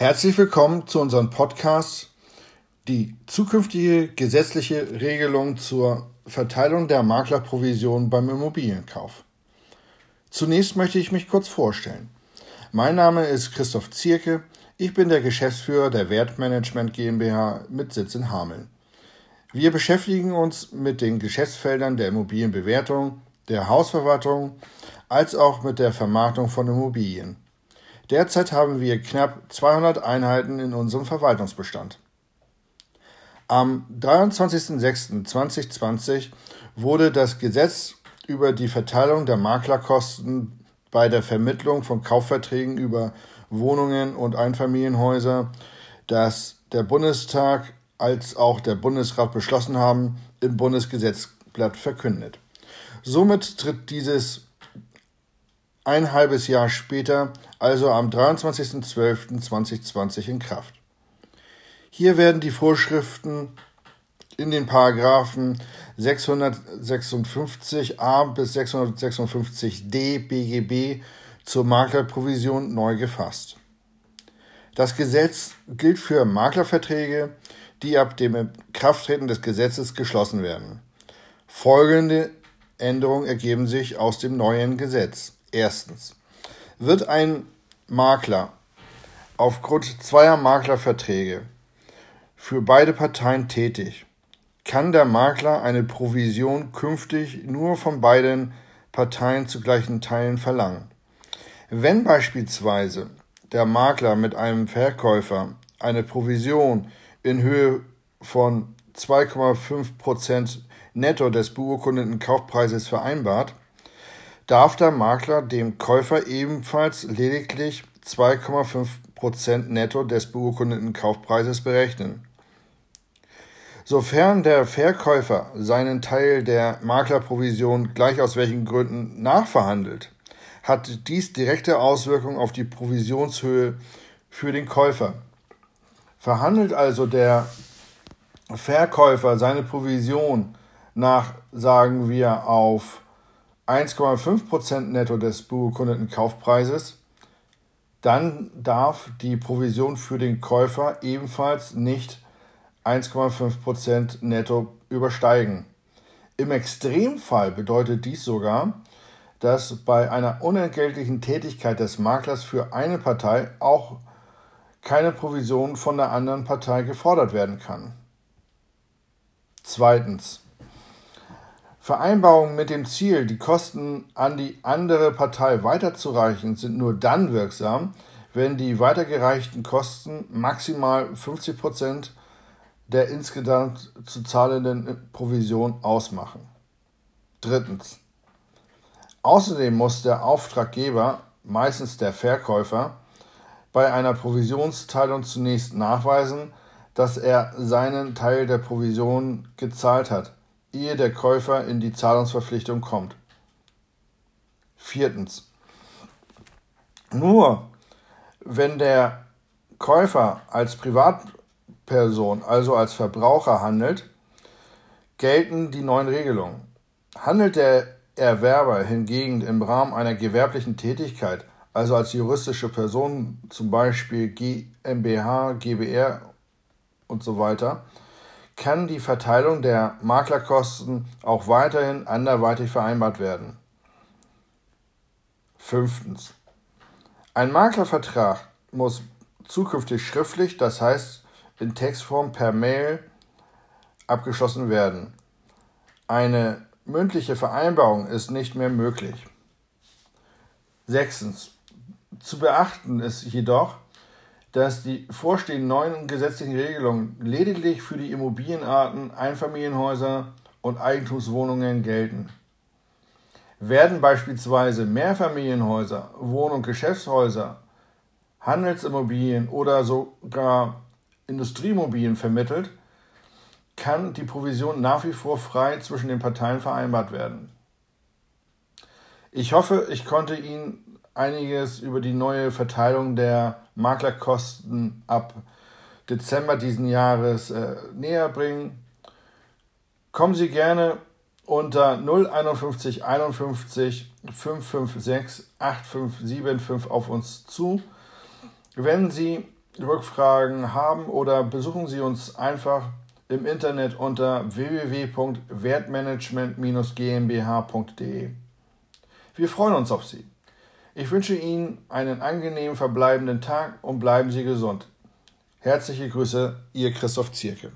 Herzlich willkommen zu unserem Podcast Die zukünftige gesetzliche Regelung zur Verteilung der Maklerprovision beim Immobilienkauf. Zunächst möchte ich mich kurz vorstellen. Mein Name ist Christoph Zierke. Ich bin der Geschäftsführer der Wertmanagement GmbH mit Sitz in Hameln. Wir beschäftigen uns mit den Geschäftsfeldern der Immobilienbewertung, der Hausverwaltung als auch mit der Vermarktung von Immobilien. Derzeit haben wir knapp 200 Einheiten in unserem Verwaltungsbestand. Am 23.06.2020 wurde das Gesetz über die Verteilung der Maklerkosten bei der Vermittlung von Kaufverträgen über Wohnungen und Einfamilienhäuser, das der Bundestag als auch der Bundesrat beschlossen haben, im Bundesgesetzblatt verkündet. Somit tritt dieses ein halbes Jahr später, also am 23.12.2020 in Kraft. Hier werden die Vorschriften in den Paragraphen 656a bis 656d BGB zur Maklerprovision neu gefasst. Das Gesetz gilt für Maklerverträge, die ab dem Krafttreten des Gesetzes geschlossen werden. Folgende Änderungen ergeben sich aus dem neuen Gesetz. Erstens. Wird ein Makler aufgrund zweier Maklerverträge für beide Parteien tätig, kann der Makler eine Provision künftig nur von beiden Parteien zu gleichen Teilen verlangen. Wenn beispielsweise der Makler mit einem Verkäufer eine Provision in Höhe von 2,5 Prozent netto des beurkundeten Kaufpreises vereinbart, darf der Makler dem Käufer ebenfalls lediglich 2,5% netto des beurkundeten Kaufpreises berechnen. Sofern der Verkäufer seinen Teil der Maklerprovision gleich aus welchen Gründen nachverhandelt, hat dies direkte Auswirkungen auf die Provisionshöhe für den Käufer. Verhandelt also der Verkäufer seine Provision nach, sagen wir, auf 1,5% netto des beurkundeten Kaufpreises, dann darf die Provision für den Käufer ebenfalls nicht 1,5% netto übersteigen. Im Extremfall bedeutet dies sogar, dass bei einer unentgeltlichen Tätigkeit des Maklers für eine Partei auch keine Provision von der anderen Partei gefordert werden kann. Zweitens. Vereinbarungen mit dem Ziel, die Kosten an die andere Partei weiterzureichen, sind nur dann wirksam, wenn die weitergereichten Kosten maximal 50 Prozent der insgesamt zu zahlenden Provision ausmachen. Drittens. Außerdem muss der Auftraggeber, meistens der Verkäufer, bei einer Provisionsteilung zunächst nachweisen, dass er seinen Teil der Provision gezahlt hat ehe der Käufer in die Zahlungsverpflichtung kommt. Viertens. Nur wenn der Käufer als Privatperson, also als Verbraucher handelt, gelten die neuen Regelungen. Handelt der Erwerber hingegen im Rahmen einer gewerblichen Tätigkeit, also als juristische Person, zum Beispiel GmbH, GbR und so weiter, kann die Verteilung der Maklerkosten auch weiterhin anderweitig vereinbart werden. Fünftens. Ein Maklervertrag muss zukünftig schriftlich, das heißt in Textform per Mail, abgeschlossen werden. Eine mündliche Vereinbarung ist nicht mehr möglich. Sechstens. Zu beachten ist jedoch, dass die vorstehenden neuen gesetzlichen Regelungen lediglich für die Immobilienarten Einfamilienhäuser und Eigentumswohnungen gelten. Werden beispielsweise Mehrfamilienhäuser, Wohn- und Geschäftshäuser, Handelsimmobilien oder sogar Industrieimmobilien vermittelt, kann die Provision nach wie vor frei zwischen den Parteien vereinbart werden. Ich hoffe, ich konnte Ihnen einiges über die neue Verteilung der Maklerkosten ab Dezember diesen Jahres äh, näher bringen. Kommen Sie gerne unter 051 51 556 8575 auf uns zu. Wenn Sie Rückfragen haben oder besuchen Sie uns einfach im Internet unter www.wertmanagement-gmbh.de. Wir freuen uns auf Sie. Ich wünsche Ihnen einen angenehmen verbleibenden Tag und bleiben Sie gesund. Herzliche Grüße, Ihr Christoph Zierke.